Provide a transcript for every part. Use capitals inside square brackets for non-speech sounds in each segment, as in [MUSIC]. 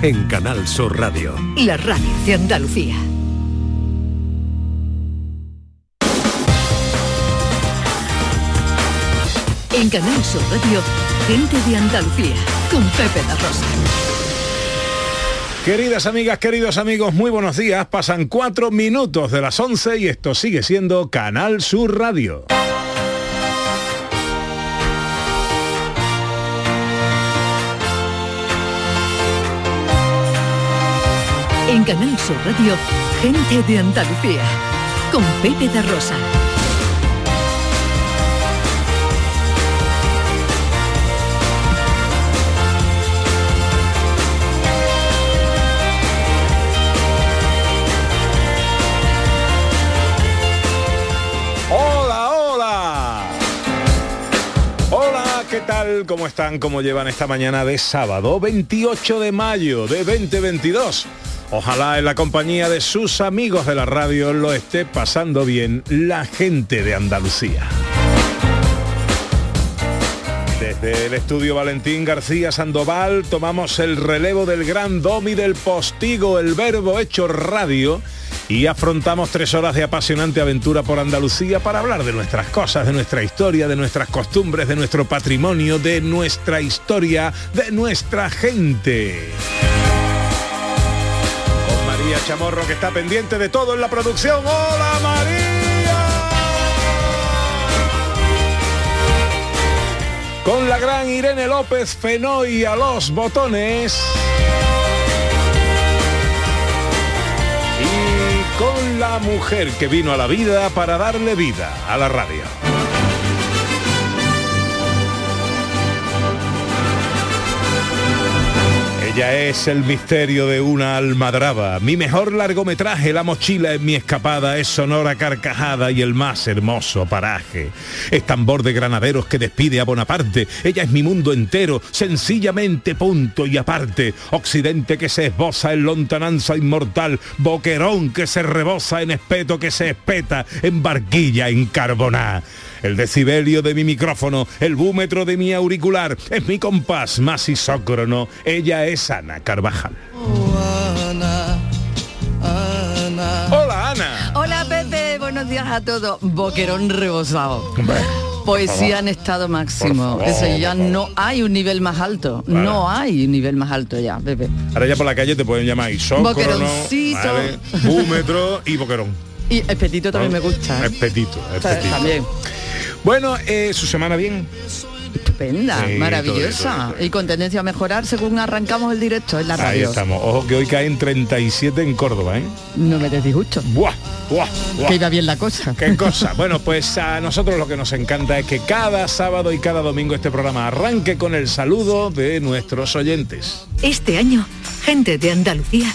En Canal Sur Radio. La radio de Andalucía. En Canal Sur Radio, gente de Andalucía, con Pepe la Rosa. Queridas amigas, queridos amigos, muy buenos días. Pasan cuatro minutos de las 11 y esto sigue siendo Canal Sur Radio. En Canal Sur Radio, gente de Andalucía, con Pepe da Rosa. Hola, hola. Hola, ¿qué tal? ¿Cómo están? ¿Cómo llevan esta mañana de sábado 28 de mayo de 2022? Ojalá en la compañía de sus amigos de la radio lo esté pasando bien la gente de Andalucía. Desde el estudio Valentín García Sandoval tomamos el relevo del gran domi del postigo, el verbo hecho radio, y afrontamos tres horas de apasionante aventura por Andalucía para hablar de nuestras cosas, de nuestra historia, de nuestras costumbres, de nuestro patrimonio, de nuestra historia, de nuestra gente. María Chamorro que está pendiente de todo en la producción. ¡Hola María! Con la gran Irene López Fenoy a los botones. Y con la mujer que vino a la vida para darle vida a la radio. Ella es el misterio de una almadraba. Mi mejor largometraje, La mochila en mi escapada, es sonora carcajada y el más hermoso paraje. Es tambor de granaderos que despide a Bonaparte. Ella es mi mundo entero, sencillamente punto y aparte. Occidente que se esboza en lontananza inmortal. Boquerón que se rebosa en espeto que se espeta en barquilla en carboná. El decibelio de mi micrófono, el búmetro de mi auricular, es mi compás más isócrono. Ella es Ana Carvajal. Hola Ana. Hola Pepe, buenos días a todos. Boquerón rebosado. Poesía en estado máximo. Favor. Eso ya no hay un nivel más alto. No hay un nivel más alto ya, Pepe. Ahora ya por la calle te pueden llamar isócrono, Boqueroncito. ¿vale? búmetro y boquerón. Y espetito también me gusta. ¿eh? Espetito, espetito. También. Bueno, eh, su semana bien. Estupenda, Sí, maravillosa. todo, todo, todo. Y con tendencia a mejorar según arrancamos el directo en la Ahí radio. estamos. Ojo que hoy caen 37 en Córdoba, ¿eh? No me des disgusto. Buah, buah, buah. Que iba bien la cosa. Qué cosa. Bueno, pues a nosotros lo que nos encanta es que cada sábado y cada domingo este programa arranque con el saludo de nuestros oyentes. Este año, gente de Andalucía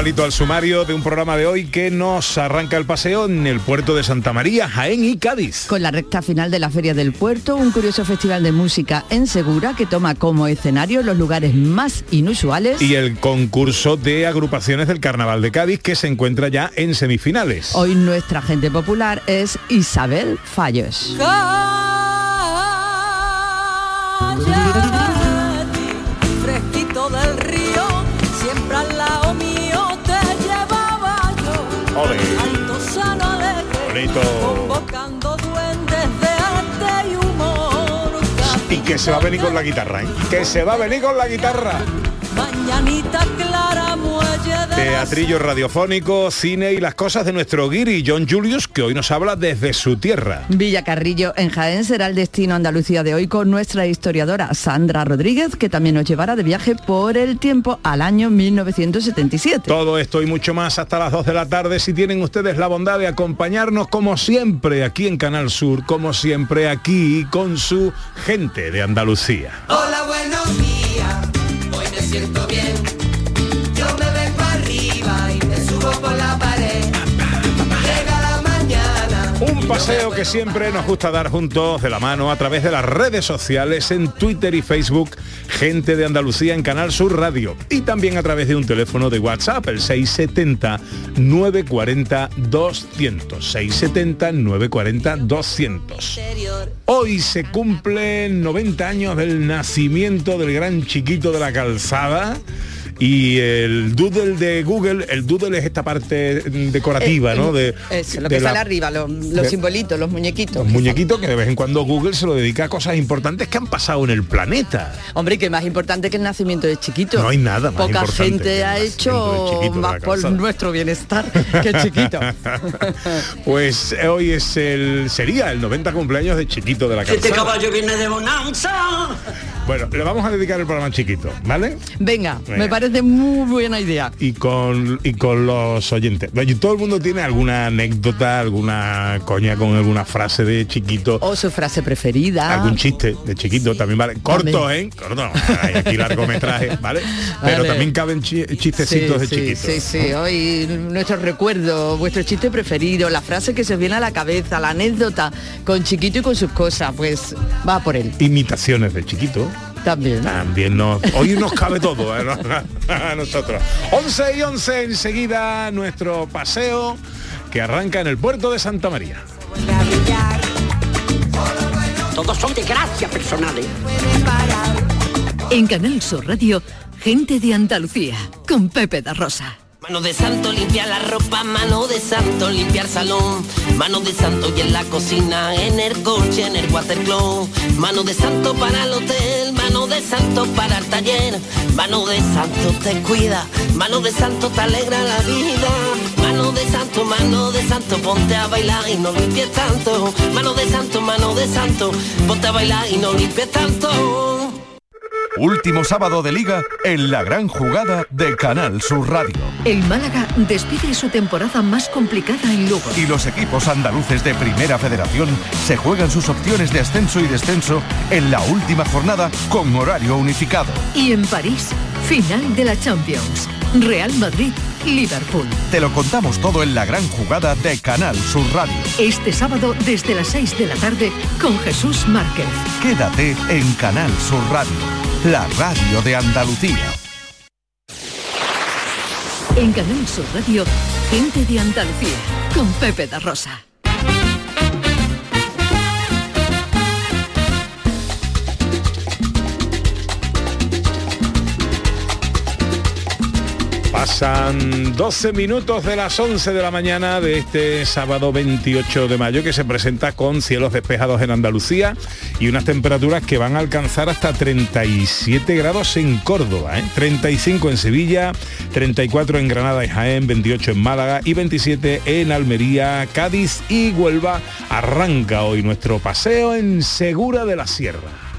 Palito al sumario de un programa de hoy que nos arranca el paseo en el puerto de Santa María, Jaén y Cádiz. Con la recta final de la Feria del Puerto, un curioso festival de música en Segura que toma como escenario los lugares más inusuales. Y el concurso de agrupaciones del Carnaval de Cádiz que se encuentra ya en semifinales. Hoy nuestra gente popular es Isabel Fallos. Bonito. convocando duendes de arte y humor. Y que se va a venir con la guitarra, ¿eh? Que se va a venir con la guitarra. Mañanita clara, Teatrillo radiofónico, cine y las cosas de nuestro guiri John Julius, que hoy nos habla desde su tierra. Villacarrillo en Jaén será el destino Andalucía de hoy con nuestra historiadora Sandra Rodríguez, que también nos llevará de viaje por el tiempo al año 1977. Todo esto y mucho más hasta las 2 de la tarde si tienen ustedes la bondad de acompañarnos como siempre aquí en Canal Sur, como siempre aquí con su gente de Andalucía. Hola, buenos días, hoy me siento bien. Paseo que siempre nos gusta dar juntos de la mano a través de las redes sociales en Twitter y Facebook, gente de Andalucía en Canal Sur Radio y también a través de un teléfono de WhatsApp, el 670 940 200, 670 940 200. Hoy se cumplen 90 años del nacimiento del gran chiquito de la calzada. Y el doodle de Google, el doodle es esta parte decorativa, Eh, ¿no? De, Eso, lo de que la- sale arriba, los, los de- simbolitos, los muñequitos. los muñequitos que de vez en cuando Google se lo dedica a cosas importantes que han pasado en el planeta. Hombre, que más importante que el nacimiento de chiquito. No hay nada más Poca importante gente ha hecho más por nuestro bienestar que chiquito. [LAUGHS] Pues eh, hoy es el sería el 90 cumpleaños de Chiquito de la Este Calzada. caballo viene de Bonanza. Bueno, le vamos a dedicar el programa Chiquito, ¿vale? Venga, Venga. me parece muy buena idea. Y con, y con los oyentes. Y todo el mundo tiene alguna anécdota, alguna coña con alguna frase de Chiquito. O su frase preferida. Algún chiste de chiquito también vale. Corto, También. ¿eh? Corto. Hay aquí largometraje, [LAUGHS] ¿vale? Pero Vale. también caben chi- chistecitos de sí, chiquito. Sí, sí, hoy nuestro recuerdo, vuestro chiste preferido, la frase que se os viene a la cabeza, la anécdota con chiquito y con sus cosas, pues va por él Imitaciones de chiquito. También. También nos, hoy nos cabe todo ¿eh? a nosotros. 11 y 11 enseguida nuestro paseo que arranca en el puerto de Santa María. Todos son de gracia personales. En Canal Sur Radio, gente de Andalucía, con Pepe da Rosa. Mano de santo limpiar la ropa, mano de santo limpiar salón, mano de santo y en la cocina, en el coche, en el watercloak, mano de santo para el hotel, mano de santo para el taller, mano de santo te cuida, mano de santo te alegra la vida, mano de santo, mano de santo, ponte a bailar y no limpies tanto, mano de santo, mano de santo, ponte a bailar y no limpies tanto. Último sábado de liga en la gran jugada de Canal Sur Radio. El Málaga despide su temporada más complicada en Lugo. Y los equipos andaluces de Primera Federación se juegan sus opciones de ascenso y descenso en la última jornada con horario unificado. Y en París, final de la Champions. Real Madrid, Liverpool. Te lo contamos todo en la gran jugada de Canal Sur Radio. Este sábado desde las 6 de la tarde con Jesús Márquez. Quédate en Canal Sur Radio, la radio de Andalucía. En Canal Sur Radio, gente de Andalucía, con Pepe da Rosa. Pasan 12 minutos de las 11 de la mañana de este sábado 28 de mayo que se presenta con cielos despejados en Andalucía y unas temperaturas que van a alcanzar hasta 37 grados en Córdoba, ¿eh? 35 en Sevilla, 34 en Granada y Jaén, 28 en Málaga y 27 en Almería, Cádiz y Huelva. Arranca hoy nuestro paseo en Segura de la Sierra.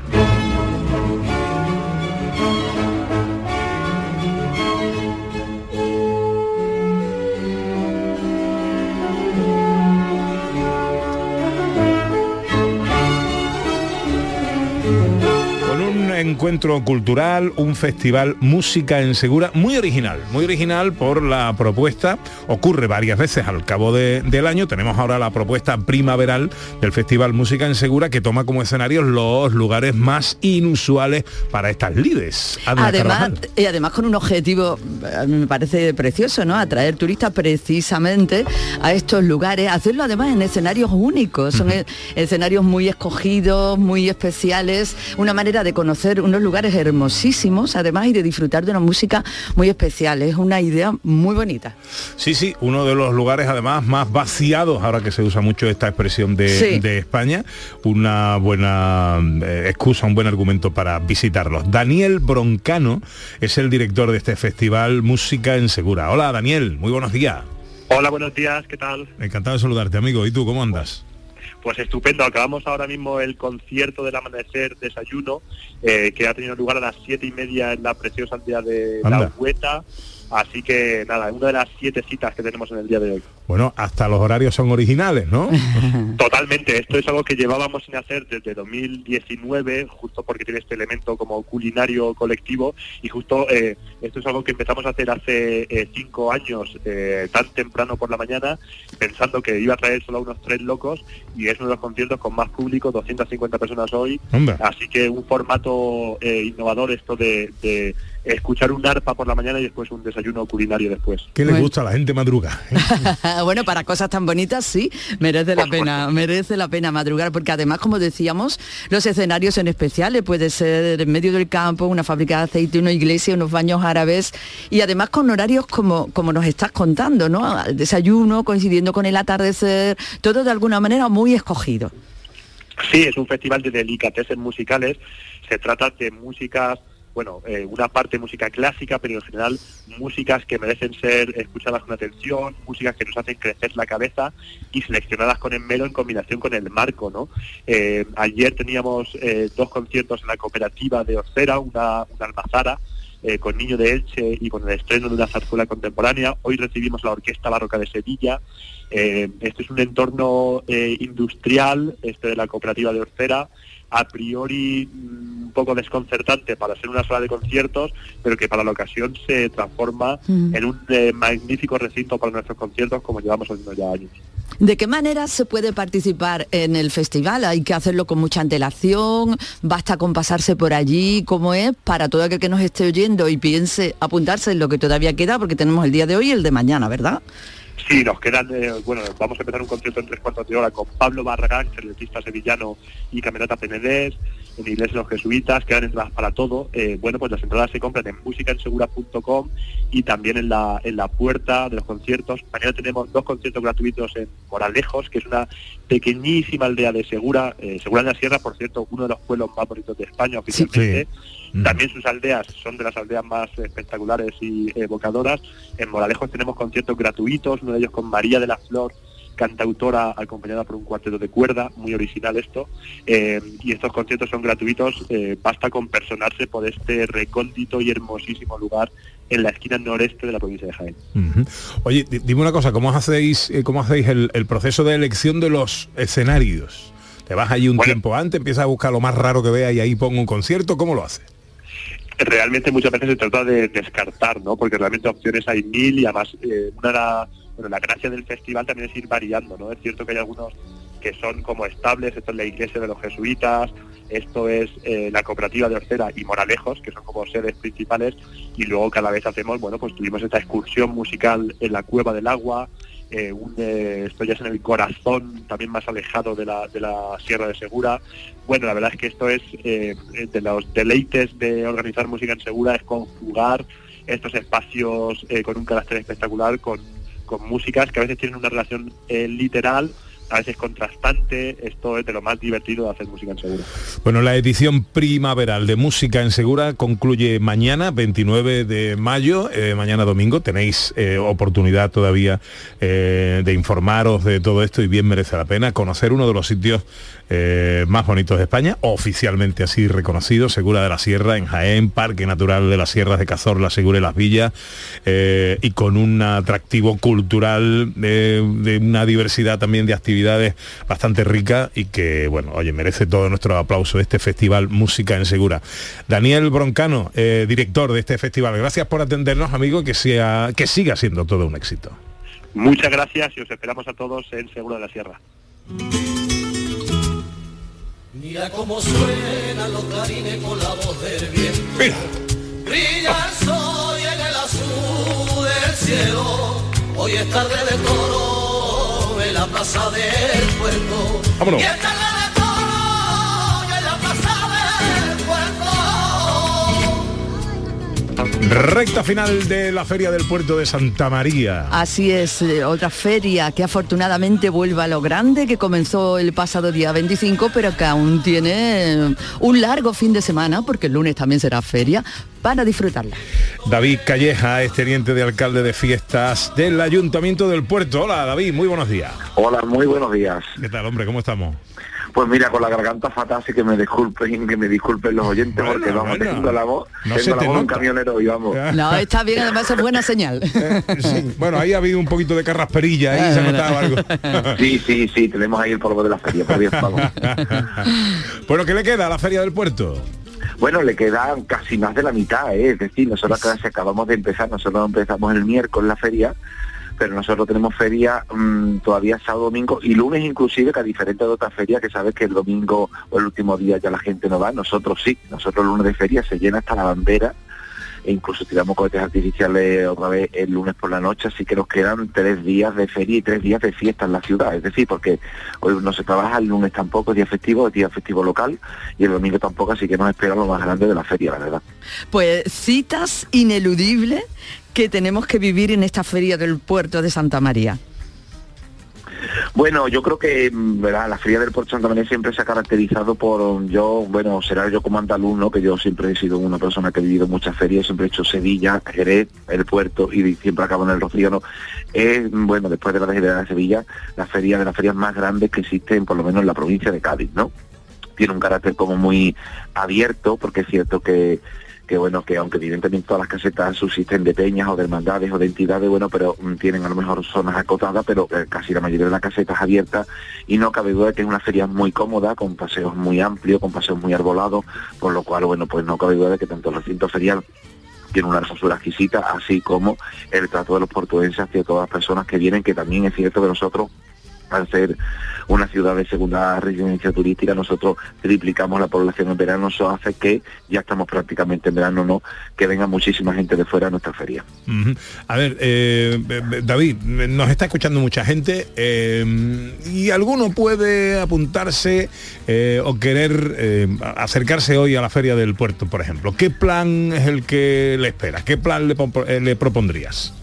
Encuentro cultural, un festival Música en Segura muy original, muy original por la propuesta, ocurre varias veces al cabo de- del año, tenemos ahora la propuesta primaveral del Festival Música en Segura que toma como escenarios los lugares más inusuales para estas lides. Además, y además con un objetivo, a mí me parece precioso, ¿no? Atraer turistas precisamente a estos lugares, hacerlo además en escenarios únicos, son e- escenarios muy escogidos, muy especiales, una manera de conocer conocer unos lugares hermosísimos, además, y de disfrutar de una música muy especial. Es una idea muy bonita. Sí, sí, uno de los lugares además más vaciados, ahora que se usa mucho esta expresión de, Sí. de España, una buena eh, excusa, un buen argumento para visitarlos. Daniel Broncano es el director de este festival Música en Segura. Hola Daniel, muy buenos días. Hola, buenos días, ¿qué tal? Encantado de saludarte, amigo. ¿Y tú cómo andas? Pues estupendo, acabamos ahora mismo el concierto del amanecer desayuno, eh, que ha tenido lugar a las siete y media en la preciosa aldea de Anda. La Hueta, así que nada, una de las siete citas que tenemos en el día de hoy. Bueno, hasta los horarios son originales, ¿no? [LAUGHS] Totalmente, esto es algo que llevábamos sin hacer desde 2019, justo porque tiene este elemento como culinario colectivo, y justo eh, esto es algo que empezamos a hacer hace eh, cinco años, eh, tan temprano por la mañana, pensando que iba a traer solo a unos tres locos, y es uno de los conciertos con más público, 250 personas hoy, Hombre. así que un formato eh, innovador esto de, de escuchar un arpa por la mañana y después un desayuno culinario después. ¿Qué le gusta a la gente madruga? [LAUGHS] bueno, para cosas tan bonitas sí, merece la pena, [LAUGHS] merece la pena madrugar, porque además, como decíamos, los escenarios son especiales, puede ser en medio del campo, una fábrica de aceite, una iglesia, unos baños árabes, y además con horarios como, como nos estás contando, ¿no? Al desayuno, coincidiendo con el atardecer, todo de alguna manera muy escogido. Sí, es un festival de delicatessen musicales. Se trata de músicas, bueno, eh, una parte música clásica, pero en general músicas que merecen ser escuchadas con atención, músicas que nos hacen crecer la cabeza y seleccionadas con esmero en combinación con el marco, ¿no? Eh, ayer teníamos eh, dos conciertos en la cooperativa de Ocera, una, almazara, con Niño de Elche y con el estreno de una zarzuela contemporánea. Hoy recibimos la Orquesta Barroca de Sevilla. Este es un entorno industrial, este de la cooperativa de Orcera, a priori mm, un poco desconcertante para ser una sala de conciertos, pero que para la ocasión se transforma Mm. en un eh, magnífico recinto para nuestros conciertos como llevamos haciendo ya años. ¿De qué manera se puede participar en el festival? ¿Hay que hacerlo con mucha antelación? ¿Basta con pasarse por allí? ¿Cómo es para todo aquel que nos esté oyendo y piense apuntarse en lo que todavía queda? Porque tenemos el día de hoy y el de mañana, ¿verdad? Sí, nos quedan, eh, bueno, vamos a empezar un concierto en tres cuartos de hora con Pablo Barragán, clarinetista sevillano y camerata Penedés, en Iglesia de los Jesuitas, quedan entradas para todo. Eh, bueno, pues las entradas se compran en musicaensegura.com y también en la, en la puerta de los conciertos. Mañana tenemos dos conciertos gratuitos en Moralejos, que es una pequeñísima aldea de Segura, eh, Segura en la Sierra, por cierto, uno de los pueblos más bonitos de España oficialmente. También sus aldeas son de las aldeas más espectaculares y evocadoras. En Moralejos tenemos conciertos gratuitos, uno de ellos con María de la Flor, cantautora acompañada por un cuarteto de cuerda, muy original esto. Eh, y estos conciertos son gratuitos, eh, basta con personarse por este recóndito y hermosísimo lugar en la esquina noreste de la provincia de Jaén. Oye, di- dime una cosa, ¿cómo hacéis, eh, cómo hacéis el, el proceso de elección de los escenarios? ¿Te vas allí un tiempo antes, empiezas a buscar lo más raro que veas y ahí pongo un concierto? ¿Cómo lo haces? realmente muchas veces se trata de descartar, ¿no? Porque realmente opciones hay mil y además eh, una bueno, la gracia del festival también es ir variando, ¿no? Es cierto que hay algunos que son como estables, esto es la iglesia de los jesuitas, esto es eh, la cooperativa de Orcera y Moralejos, que son como sedes principales, y luego cada vez hacemos, bueno, pues tuvimos esta excursión musical en la Cueva del Agua, eh, eh, esto ya es en el corazón, también más alejado de la, de la Sierra de Segura. Bueno, la verdad es que esto es de los deleites de organizar música en Segura, es conjugar estos espacios con un carácter espectacular, con, con músicas que a veces tienen una relación eh, literal, a veces contrastante, esto es de lo más divertido de hacer música en Segura. Bueno, la edición primaveral de Música en Segura concluye mañana, 29 de mayo, eh, mañana domingo. Tenéis eh, oportunidad todavía eh, de informaros de todo esto y bien merece la pena conocer uno de los sitios más bonitos de España, oficialmente así reconocido, Segura de la Sierra, en Jaén, Parque Natural de las Sierras de Cazorla, Segura de las Villas, y con un atractivo cultural de una diversidad también de actividades bastante rica y que, bueno, oye, merece todo nuestro aplauso este festival Música en Segura. Daniel Broncano, eh, director de este festival, gracias por atendernos, amigo, que, sea, que siga siendo todo un éxito. Muchas gracias y os esperamos a todos en Segura de la Sierra. Mira cómo suenan los clarines con la voz del viento. Brilla el sol y en el azul del cielo. Hoy es tarde de toro en la plaza del puerto. Vámonos. Recta final de la Feria del Puerto de Santa María. Así es, eh, otra feria que afortunadamente vuelve a lo grande, que comenzó el pasado día 25, pero que aún tiene eh, un largo fin de semana, porque el lunes también será feria, para disfrutarla. David Calleja es teniente de alcalde de fiestas del Ayuntamiento del Puerto. Hola David, muy buenos días. Hola, muy buenos días. ¿Qué tal, hombre? ¿Cómo estamos? Pues mira, con la garganta fatal, así que me disculpen, que me disculpen los oyentes, Bueno, porque vamos, bueno. tengo la voz, No se tengo la te voz de un camionero y vamos. [LAUGHS] No, está bien, además es buena señal. [LAUGHS] Sí, bueno, ahí ha habido un poquito de carrasperilla, ahí se ha notado algo. [LAUGHS] Sí, sí, sí, tenemos ahí el polvo de la feria, por Dios, vamos. bueno, ¿qué le queda a la Feria del Puerto? Bueno, le quedan casi más de la mitad, ¿eh? es decir, nosotros casi acabamos de empezar, nosotros empezamos el miércoles la feria, pero nosotros tenemos feria mm, todavía sábado, domingo y lunes inclusive, que a diferencia de otras ferias que sabes que el domingo o el último día ya la gente no va, nosotros sí, nosotros el lunes de feria se llena hasta la bandera e incluso tiramos cohetes artificiales otra vez el lunes por la noche, así que nos quedan tres días de feria y tres días de fiesta en la ciudad, es decir, porque hoy no se trabaja, el lunes tampoco, es día festivo, es día festivo local y el domingo tampoco, así que nos espera lo más grande de la feria, la verdad. Pues citas ineludibles que tenemos que vivir en esta feria del puerto de Santa María. Bueno, yo creo que mm, la Feria del Puerto Santa María siempre se ha caracterizado por um, yo, bueno, será yo como andaluz, ¿no? que yo siempre he sido una persona que he vivido muchas ferias, siempre he hecho Sevilla, Jerez, el puerto y siempre acabo en el Rocío, ¿no? Es, mm, bueno, después de la de de Sevilla, la feria de las ferias más grandes que existen, por lo menos en la provincia de Cádiz, ¿no? Tiene un carácter como muy abierto, porque es cierto que que bueno, que aunque evidentemente todas las casetas subsisten de peñas o de hermandades o de entidades, bueno, pero mm, tienen a lo mejor zonas acotadas, pero eh, casi la mayoría de las casetas abiertas y no cabe duda que es una feria muy cómoda, con paseos muy amplios, con paseos muy arbolados, por lo cual, bueno, pues no cabe duda de que tanto el recinto ferial tiene una hermosura exquisita, así como el trato de los portuenses hacia todas las personas que vienen, que también es cierto que nosotros al ser una ciudad de segunda residencia turística, nosotros triplicamos la población en verano, eso hace que ya estamos prácticamente en verano, ¿no? Que venga muchísima gente de fuera a nuestra feria. A ver, eh, eh, David, nos está escuchando mucha gente eh, y alguno puede apuntarse eh, o querer eh, acercarse hoy a la Feria del Puerto, por ejemplo. ¿Qué plan es el que le espera? ¿Qué plan eh, le propondrías?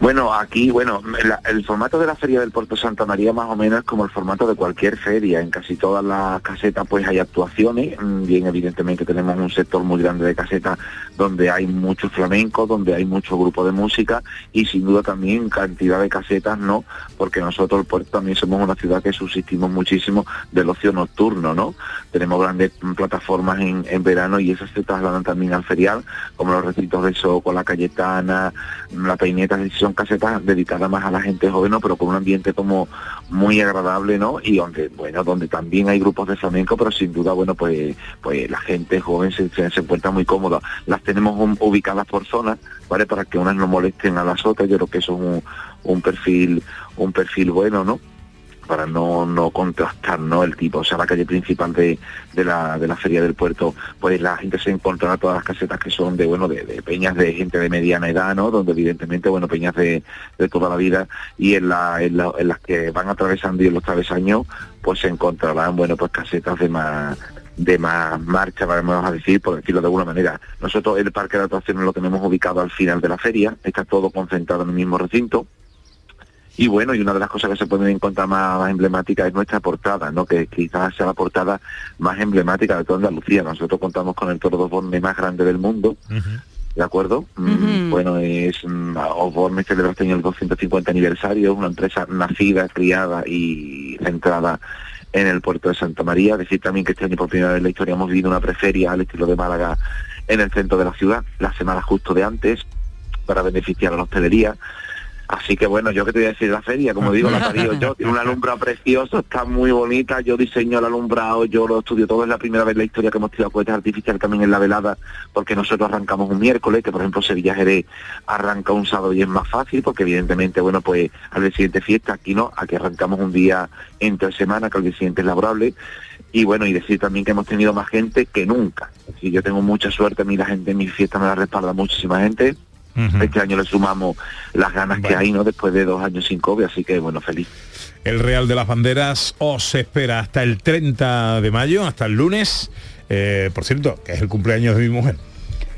Bueno, aquí, bueno, el formato de la Feria del Puerto Santa María más o menos es como el formato de cualquier feria. En casi todas las casetas pues hay actuaciones. Mm, Bien, evidentemente tenemos un sector muy grande de casetas donde hay mucho flamenco, donde hay mucho grupo de música y sin duda también cantidad de casetas, ¿no? Porque nosotros el puerto también somos una ciudad que subsistimos muchísimo del ocio nocturno, ¿no? Tenemos grandes plataformas en, en verano y esas se trasladan también al ferial, como los recintos de Soco, la Cayetana, la Peineta, son casetas dedicadas más a la gente joven, pero con un ambiente como muy agradable, ¿no? Y donde, bueno, donde también hay grupos de flamenco, pero sin duda, bueno, pues, pues la gente joven se, encuentra muy cómoda. Las tenemos ubicadas por zonas, ¿vale? Para que unas no molesten a las otras, yo creo que eso es un, un perfil, un perfil bueno, ¿no? Para no, no contrastar ¿no? el tipo, o sea, la calle principal de, de, la, de la feria del puerto, pues la gente se encontrará todas las casetas que son de, bueno, de, peñas de gente de mediana edad, ¿no? Donde evidentemente, bueno, peñas de, de toda la vida y en, la- en las que van atravesando y en los travesaños, pues se encontrarán, bueno, pues casetas de más de más marcha, vamos a decir, por decirlo de alguna manera. Nosotros el parque de atracciones lo tenemos ubicado al final de la feria, está todo concentrado en el mismo recinto, y bueno, y una de las cosas que se pueden encontrar más, más emblemática es nuestra portada, ¿no? Que quizás sea la portada más emblemática de toda Andalucía. Nosotros contamos con el toro de Osborne más grande del mundo, ¿de acuerdo? Mm, Bueno, es mm, Osborne celebra este año el 250 aniversario, una empresa nacida, criada y centrada en el puerto de Santa María. Decir también que este año por primera vez en la historia hemos vivido una preferia al estilo de Málaga en el centro de la ciudad, la semana justo de antes, para beneficiar a la hostelería. Así que bueno, yo que te voy a decir de la feria, como digo, la parido yo, tiene un alumbrado precioso, está muy bonita, yo diseño el alumbrado, yo lo estudio todo, es la primera vez en la historia que hemos tirado cohetes artificiales también en la velada, porque nosotros arrancamos un miércoles, que por ejemplo Sevilla Jerez arranca un sábado y es más fácil, porque evidentemente, bueno, pues al día siguiente fiesta, aquí no, aquí arrancamos un día entre semana, que al día siguiente es laborable, y bueno, y decir también que hemos tenido más gente que nunca. Si yo tengo mucha suerte, a mí la gente en mi fiesta me la respalda muchísima gente, este año le sumamos las ganas que hay, ¿no? Después de dos años sin COVID, así que bueno, feliz. El Real de las Banderas os espera hasta el 30 de mayo, hasta el lunes. Eh, por cierto, que es el cumpleaños de mi mujer.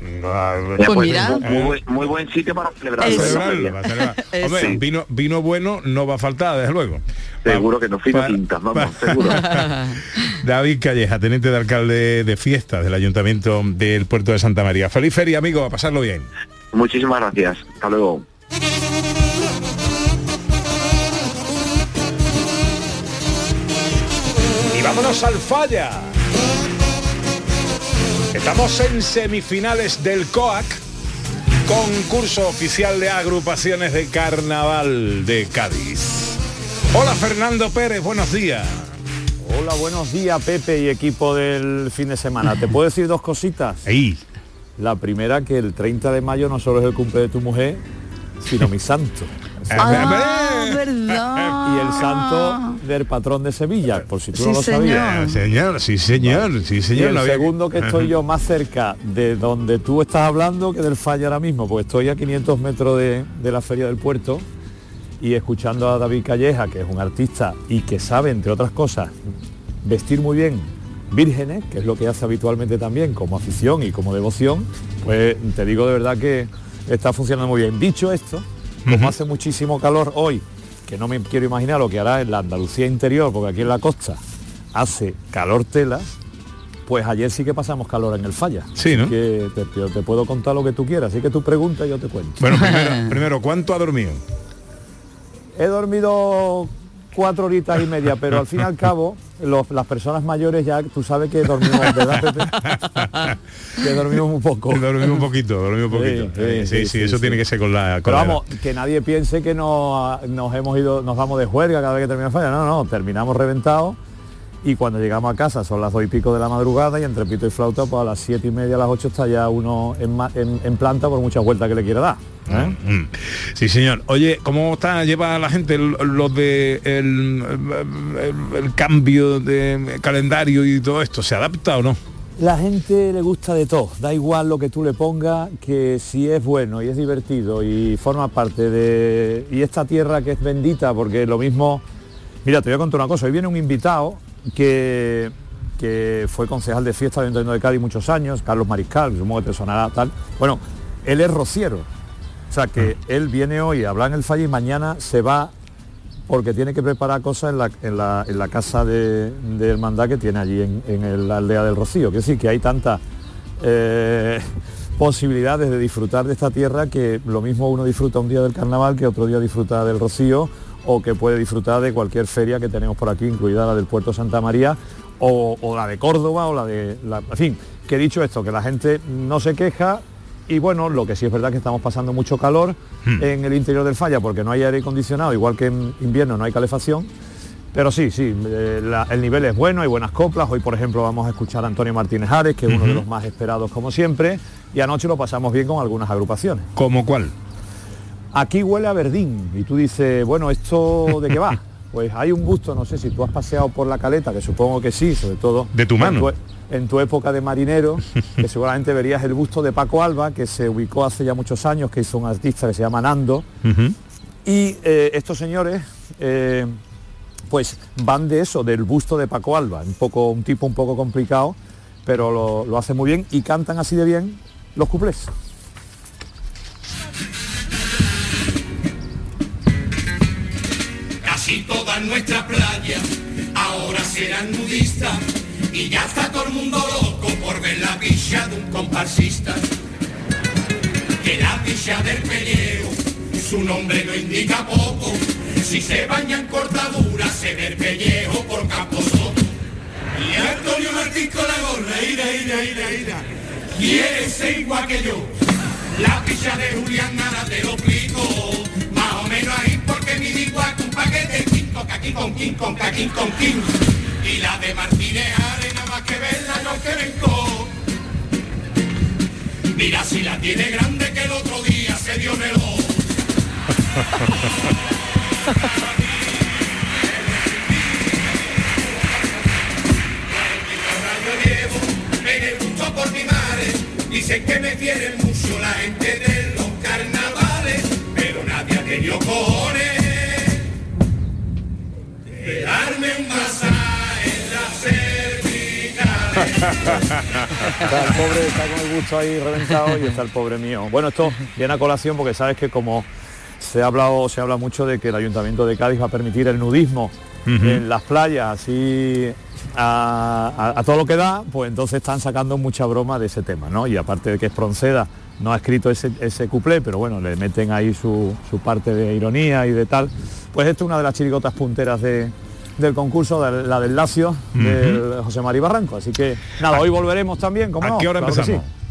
Ya, pues, muy, muy buen- muy buen sitio para celebrarlo, feria. para celebrar. [LAUGHS] Hombre, Sí. vino, vino bueno no va a faltar, desde luego. Seguro que no, fino tintas, vamos, seguro. [LAUGHS] David Calleja, teniente de alcalde de fiestas del Ayuntamiento del Puerto de Santa María. Feliz feria, amigo, a pasarlo bien. Muchísimas gracias. Hasta luego. Y vámonos al falla. Estamos en semifinales del COAC, concurso oficial de agrupaciones de carnaval de Cádiz. Hola Fernando Pérez, buenos días. Hola, buenos días Pepe y equipo del fin de semana. ¿Te puedo decir dos cositas? La primera, que el 30 de mayo no solo es el cumple de tu mujer, sino mi santo. [LAUGHS] Ah, verdad. [LAUGHS] Y el santo del patrón de Sevilla, por si tú no lo señor. sabías. Señor, sí señor, sí señor. Y el no había- segundo que estoy yo más cerca de donde tú estás hablando que del falla ahora mismo, porque estoy a 500 metros de, de la Feria del Puerto y escuchando a David Calleja, que es un artista y que sabe, entre otras cosas, vestir muy bien vírgenes, que es lo que hace habitualmente también como afición y como devoción, pues te digo de verdad que está funcionando muy bien. Dicho esto, como hace muchísimo calor hoy, que no me quiero imaginar lo que hará en la Andalucía interior, porque aquí en la costa hace calor tela, pues ayer sí que pasamos calor en el falla. Sí, ¿no? Que te puedo contar lo que tú quieras, así que tú pregunta y yo te cuento. Bueno, primero, [LAUGHS] primero, ¿cuánto ha dormido? He dormido cuatro horitas y media, pero al fin y al cabo, los- las personas mayores ya, tú sabes que dormimos, ¿verdad, Pepe? [LAUGHS] que dormimos un poco. Dormimos un poquito, dormimos un poquito. Sí, Eh, Sí, sí, eso tiene que ser con la... con Pero la vamos, que nadie piense que no, nos hemos ido, nos vamos de juerga cada vez que termina falla. No, no, terminamos reventados y cuando llegamos a casa son las dos y pico de la madrugada y entre pito y flauta pues a las siete y media, a las ocho está ya uno en, ma- en- en planta por muchas vueltas que le quiera dar. ¿eh? Mm. Sí, señor. Oye, ¿cómo está lleva la gente l- lo de el, el- el cambio de calendario y todo esto? ¿Se adapta o no? La gente le gusta de todo, da igual lo que tú le pongas, que si es bueno y es divertido y forma parte de... Y esta tierra que es bendita, porque lo mismo... Mira, te voy a contar una cosa, hoy viene un invitado que, que fue concejal de fiesta del Ayuntamiento de Cádiz muchos años, Carlos Mariscal, supongo que te sonará tal. Bueno, él es rociero, o sea que él viene hoy a hablar en el fallo y mañana se va porque tiene que preparar cosas en la, en la- en la casa de, de hermandad que tiene allí en, en el- la aldea del Rocío. Quiero decir que hay tantas eh, [LAUGHS] posibilidades de disfrutar de esta tierra que lo mismo uno disfruta un día del carnaval que otro día disfruta del Rocío o que puede disfrutar de cualquier feria que tenemos por aquí, incluida la del Puerto Santa María o, o la de Córdoba o la de... La, en fin, que dicho esto, que la gente no se queja y bueno, lo que sí es verdad que estamos pasando mucho calor en el interior del falla porque no hay aire acondicionado, igual que en invierno no hay calefacción. Pero sí, sí, eh, la- el nivel es bueno, hay buenas coplas. Hoy, por ejemplo, vamos a escuchar a Antonio Martínez Ares, que es uno de los más esperados como siempre, y anoche lo pasamos bien con algunas agrupaciones. ¿Cómo cuál? Aquí huele a verdín, y tú dices, bueno, ¿esto de qué va? [LAUGHS] Pues hay un gusto, no sé si tú has paseado por la caleta, que supongo que sí, sobre todo De tu mano. En tu, en tu época de marinero, [LAUGHS] que seguramente verías el busto de Paco Alba, que se ubicó hace ya muchos años, que hizo un artista que se llama Nando, y eh, estos señores, eh, pues van de eso, del busto de Paco Alba, un poco un tipo un poco complicado, pero lo, lo hace muy bien y cantan así de bien los cuplés. Casi todas nuestras playas ahora serán nudistas y ya está todo el mundo loco por ver la picha de un comparsista. Que la picha del pellejo, su nombre no indica poco. Si se baña en cortadura se ve el pellejo por Camposoto. Y Antonio Martín con la gorra, ira, ira, ira, ira. Quiere ser igual que yo. La picha de Julián nada te lo explico. Más o menos ahí porque mi igual paquete King con caquín con king con caquín con king. Y la de Martínez Arena más que verla yo que vengo. Mira si la tiene grande que el otro día se dio gusto por mi madre. Dicen que me quieren mucho la gente de los carnavales, pero nadie ha tenido cojones Está el pobre, está con el gusto ahí reventado y está el pobre mío. Bueno, esto viene a colación porque sabes que como se ha hablado, se habla mucho de que el Ayuntamiento de Cádiz va a permitir el nudismo en las playas, así a, a- a todo lo que da, pues entonces están sacando mucha broma de ese tema, ¿no? Y aparte de que Espronceda no ha escrito ese, ese cuplé, pero bueno, le meten ahí su, su parte de ironía y de tal. Pues esto es una de las chirigotas punteras de, del concurso, de la del Lacio, del José María Barranco. Así que nada, hoy volveremos también, como ¿A no, qué hora claro que empezamos? sí.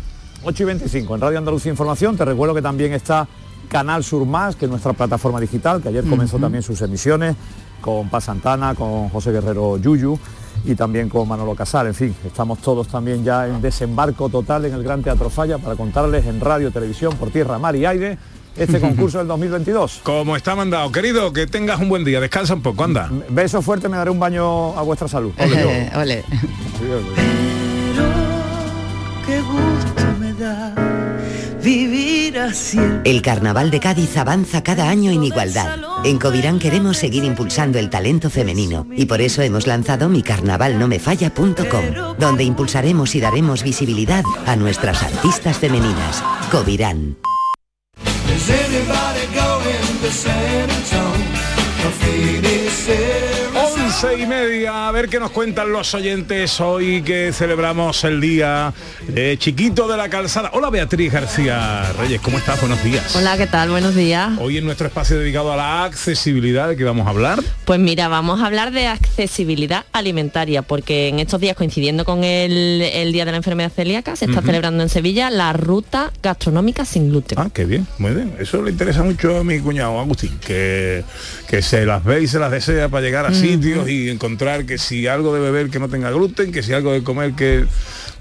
8 y 25 en Radio Andalucía Información. Te recuerdo que también está Canal Sur Más, que es nuestra plataforma digital, que ayer comenzó también sus emisiones con Paz Santana, con José Guerrero Yuyu y también con Manolo Casal. En fin, estamos todos también ya en desembarco total en el Gran Teatro Falla para contarles en radio, televisión, por tierra, mar y aire este concurso del 2022. [LAUGHS] Como está mandado, querido, que tengas un buen día, descansa un poco, anda. Beso fuerte, me daré un baño a vuestra salud. Eh, ole. [LAUGHS] Qué gusto me da vivir así. El Carnaval de Cádiz avanza cada año en igualdad. En Covirán queremos seguir impulsando el talento femenino y por eso hemos lanzado micarnavalnomefalla.com, donde impulsaremos y daremos visibilidad a nuestras artistas femeninas. Covirán. Is anybody going to San Antonio? Graffiti said. 6 y media, a ver qué nos cuentan los oyentes hoy que celebramos el día eh, chiquito de la calzada. Hola Beatriz García Reyes, ¿cómo estás? Buenos días. Hola, ¿qué tal? Buenos días. Hoy en nuestro espacio dedicado a la accesibilidad, ¿de qué vamos a hablar? Pues mira, vamos a hablar de accesibilidad alimentaria, porque en estos días, coincidiendo con el, Día de la Enfermedad Celíaca, se está celebrando en Sevilla la ruta gastronómica sin gluten. Ah, qué bien, muy bien. Eso le interesa mucho a mi cuñado Agustín, que, que se las ve y se las desea para llegar a mm. sitios y encontrar que si algo de beber que no tenga gluten, que si algo de comer que...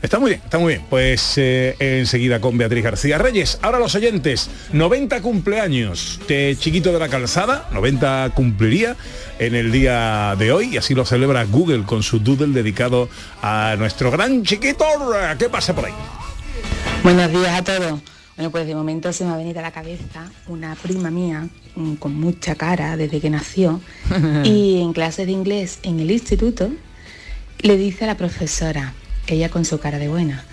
Está muy bien, está muy bien. Pues eh, enseguida con Beatriz García Reyes. Ahora los oyentes, 90 cumpleaños de Chiquito de la Calzada, 90 cumpliría en el día de hoy y así lo celebra Google con su doodle dedicado a nuestro gran chiquito. ¿Qué pasa por ahí? Buenos días a todos. Bueno, pues de momento se me ha venido a la cabeza una prima mía con mucha cara desde que nació [LAUGHS] y en clase de inglés en el instituto le dice a la profesora, ella con su cara de buena,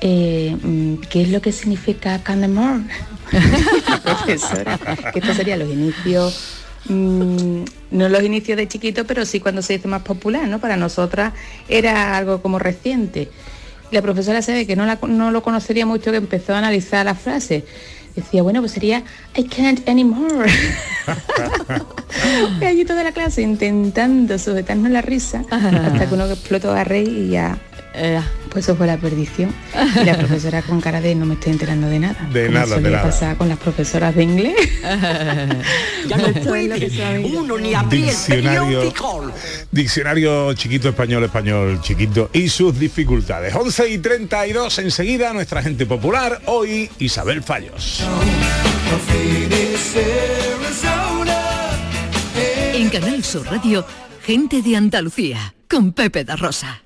eh, mm, ¿qué es lo que significa Candemore? [LAUGHS] [LAUGHS] profesora, que esto sería los inicios, mm, no los inicios de chiquito, pero sí cuando se dice más popular, ¿no? Para nosotras era algo como reciente. La profesora se ve que no, la- no lo conocería mucho, que empezó a analizar la frase. Decía, bueno, pues sería I can't anymore. [LAUGHS] y allí toda la clase intentando sujetarnos la risa hasta que uno explotó a reír y ya pues eso fue la perdición. Y la profesora con cara de no me estoy enterando de nada. De como nada, de nada. pasar con las profesoras de inglés. [LAUGHS] Ya no [LAUGHS] puede uno ni abrir Diccionario, diccionario chiquito español, español chiquito y sus dificultades. 11 y 32 enseguida nuestra gente popular, hoy Isabel Fallos. En Canal Sur Radio, gente de Andalucía, con Pepe da Rosa.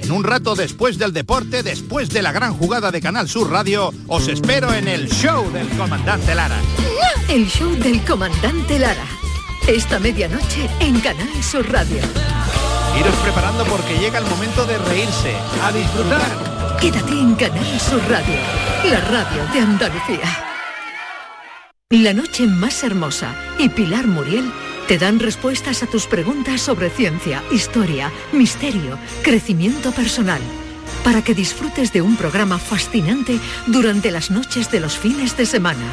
En un rato después del deporte, después de la gran jugada de Canal Sur Radio, os espero en el show del comandante Lara. El show del comandante Lara. Esta medianoche en Canal Sur Radio. Iros preparando porque llega el momento de reírse, a disfrutar. Quédate en Canal Sur Radio, la radio de Andalucía. La noche más hermosa y Pilar Muriel te dan respuestas a tus preguntas sobre ciencia, historia, misterio, crecimiento personal, para que disfrutes de un programa fascinante durante las noches de los fines de semana.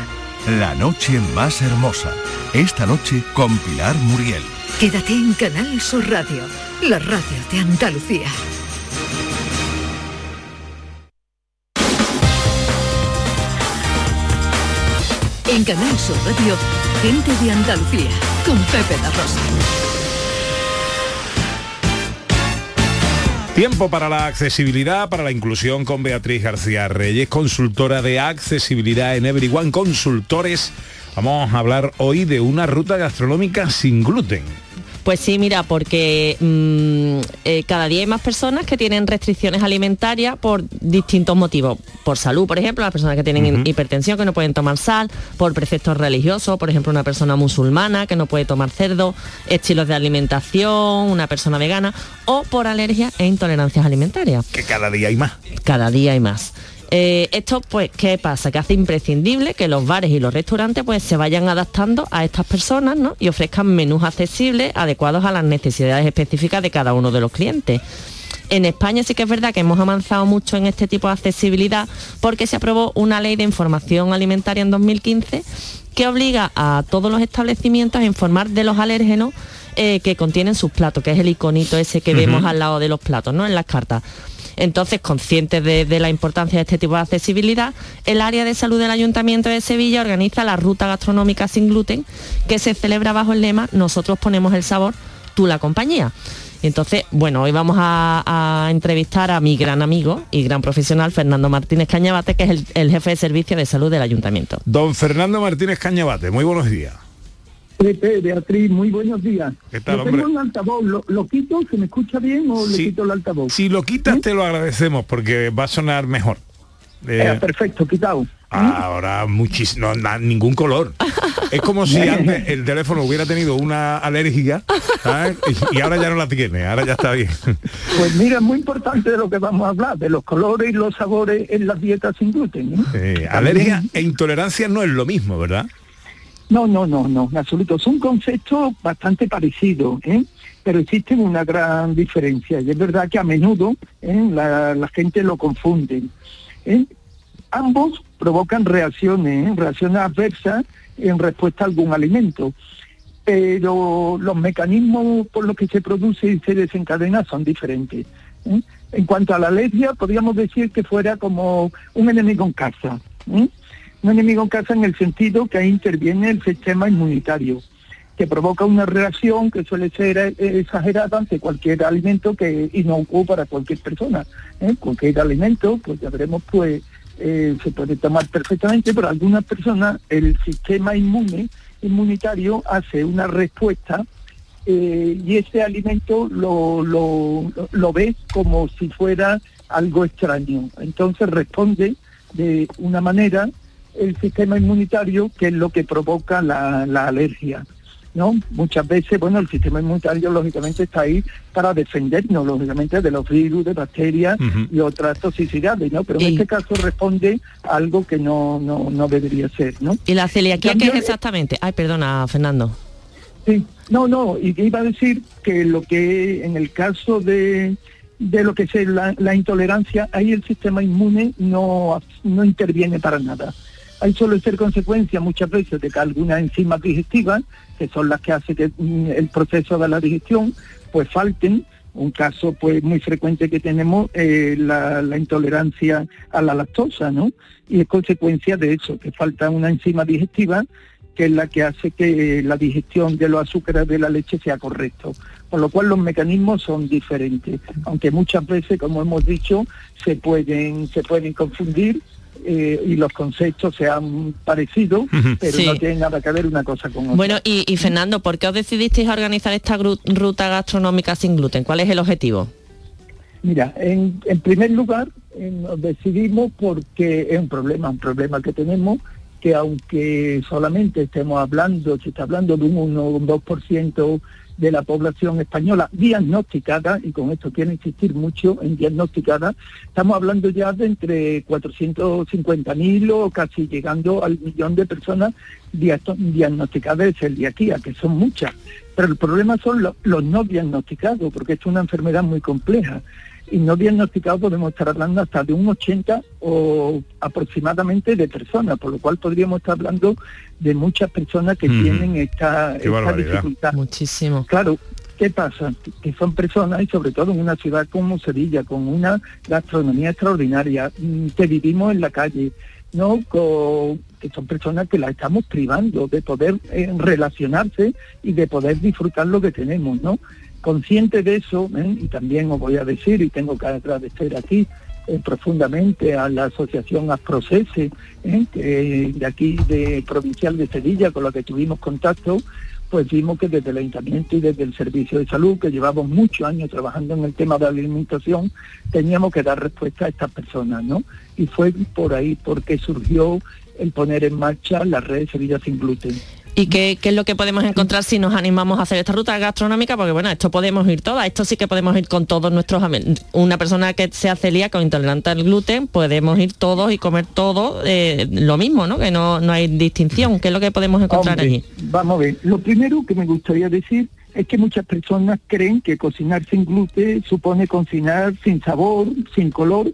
La noche más hermosa. Esta noche con Pilar Muriel. Quédate en Canal Sur Radio, la radio de Andalucía. En Canal Sur Radio, de Andalucía, con Pepe. Tiempo para la accesibilidad, para la inclusión con Beatriz García Reyes, consultora de accesibilidad en Everyone Consultores. Vamos a hablar hoy de una ruta gastronómica sin gluten. Pues sí, mira, porque mm, eh, cada día hay más personas que tienen restricciones alimentarias por distintos motivos. Por salud, por ejemplo, las personas que tienen hipertensión, que no pueden tomar sal, por preceptos religiosos, por ejemplo, una persona musulmana que no puede tomar cerdo, estilos de alimentación, una persona vegana, o por alergias e intolerancias alimentarias. Que cada día hay más. Cada día hay más. Eh, esto, pues, ¿qué pasa? Que hace imprescindible que los bares y los restaurantes pues se vayan adaptando a estas personas ¿no? y ofrezcan menús accesibles adecuados a las necesidades específicas de cada uno de los clientes. En España sí que es verdad que hemos avanzado mucho en este tipo de accesibilidad porque se aprobó una ley de información alimentaria en 2015 que obliga a todos los establecimientos a informar de los alérgenos eh, que contienen sus platos, que es el iconito ese que vemos al lado de los platos, ¿no? En las cartas. Entonces, conscientes de, la importancia de este tipo de accesibilidad, el área de salud del Ayuntamiento de Sevilla organiza la ruta gastronómica sin gluten, que se celebra bajo el lema Nosotros ponemos el sabor, tú la compañía. Entonces, bueno, hoy vamos a, a, entrevistar a mi gran amigo y gran profesional, Fernando Martínez Cañabate, que es el, el jefe de servicio de salud del ayuntamiento. Don Fernando Martínez Cañabate, muy buenos días. Pepe, Beatriz, muy buenos días. ¿Qué tal, Yo hombre? tengo un altavoz, ¿Lo, lo quito? ¿Se me escucha bien o le quito el altavoz? Si lo quitas te lo agradecemos porque va a sonar mejor. Eh, Eh, perfecto, quitado. ahora muchísimo, no, ningún color. Es como si antes el teléfono hubiera tenido una alergia [LAUGHS] ¿sabes? y, ahora ya no la tiene, ahora ya está bien. Pues mira, es muy importante de lo que vamos a hablar, de los colores y los sabores en las dietas sin gluten. ¿eh? Eh, alergia e intolerancia no es lo mismo, ¿verdad? No, no, no, no, en absoluto. Son conceptos bastante parecidos, ¿eh? pero existen una gran diferencia. Y es verdad que a menudo ¿eh? la, la gente lo confunde. ¿eh? Ambos provocan reacciones, ¿eh? reacciones adversas en respuesta a algún alimento. Pero los mecanismos por los que se produce y se desencadena son diferentes. En cuanto a la alergia, podríamos decir que fuera como un enemigo en casa. Un enemigo en casa en el sentido que ahí interviene el sistema inmunitario, que provoca una reacción que suele ser eh, exagerada ante cualquier alimento que inocuo para cualquier persona. ¿eh? Cualquier alimento, pues ya veremos, pues eh, se puede tomar perfectamente, pero algunas personas el sistema inmune inmunitario hace una respuesta eh, y ese alimento lo, lo ve como si fuera algo extraño. Entonces responde de una manera el sistema inmunitario, que es lo que provoca la, la alergia. ¿no? Muchas veces, bueno, el sistema inmunitario lógicamente está ahí para defendernos, lógicamente, de los virus, de bacterias y otras toxicidades, ¿no? Pero en este caso responde a algo que no, no, no debería ser, ¿no? ¿Y la celiaquía qué es exactamente? Ay, perdona, Fernando. Sí, no, no, y iba a decir que lo que en el caso de, de lo que es la, la intolerancia, ahí el sistema inmune no, no interviene para nada. Ahí suele ser consecuencia muchas veces de que algunas enzimas digestivas, que son las que hacen que mm, el proceso de la digestión, pues falten. Un caso pues muy frecuente que tenemos eh, la, intolerancia a la lactosa, ¿no? Y es consecuencia de eso, que falta una enzima digestiva que es la que hace que la digestión de los azúcares de la leche sea correcto. Por lo cual los mecanismos son diferentes, aunque muchas veces, como hemos dicho, se pueden, se pueden confundir eh, y los conceptos sean parecidos, Ujú. pero Sí. no tienen nada que ver una cosa con otra. Bueno, y, y Fernando, ¿por qué os decidisteis a organizar esta gru- ruta gastronómica sin gluten? ¿Cuál es el objetivo? Mira, en, en primer lugar eh, nos decidimos porque es un problema, un problema que tenemos, que aunque solamente estemos hablando, se está hablando de un 1 o un 2% de la población española diagnosticada, y con esto quiero insistir mucho en diagnosticada, estamos hablando ya de entre 450.000 o casi llegando al millón de personas diagnosticadas de celiaquía, que son muchas. Pero el problema son lo- los no diagnosticados, porque es una enfermedad muy compleja. Y no diagnosticados podemos estar hablando hasta de un 80 o aproximadamente de personas, por lo cual podríamos estar hablando de muchas personas que Ujú. tienen esta, esta dificultad. Muchísimo. Claro, ¿qué pasa? Que son personas, y sobre todo en una ciudad como Sevilla, con una gastronomía extraordinaria, mm, que vivimos en la calle, ¿no? Con- que son personas que la estamos privando de poder eh, relacionarse y de poder disfrutar lo que tenemos, ¿no? Consciente de eso, ¿eh? y también os voy a decir, y tengo que agradecer aquí eh, profundamente a la asociación Asprocese, ¿eh? de aquí de Provincial de Sevilla, con la que tuvimos contacto, pues vimos que desde el ayuntamiento y desde el servicio de salud, que llevamos muchos años trabajando en el tema de alimentación, teníamos que dar respuesta a estas personas, ¿no? Y fue por ahí porque surgió el poner en marcha la red Sevilla sin gluten. ¿Y qué, qué es lo que podemos encontrar si nos animamos a hacer esta ruta gastronómica? Porque bueno, esto podemos ir todas, esto sí que podemos ir con todos nuestros amigos. Una persona que sea celíaca o intolerante al gluten, podemos ir todos y comer todo eh, lo mismo, ¿no? Que no, no hay distinción. ¿Qué es lo que podemos encontrar Hombre, allí? Vamos a ver, lo primero que me gustaría decir es que muchas personas creen que cocinar sin gluten supone cocinar sin sabor, sin color,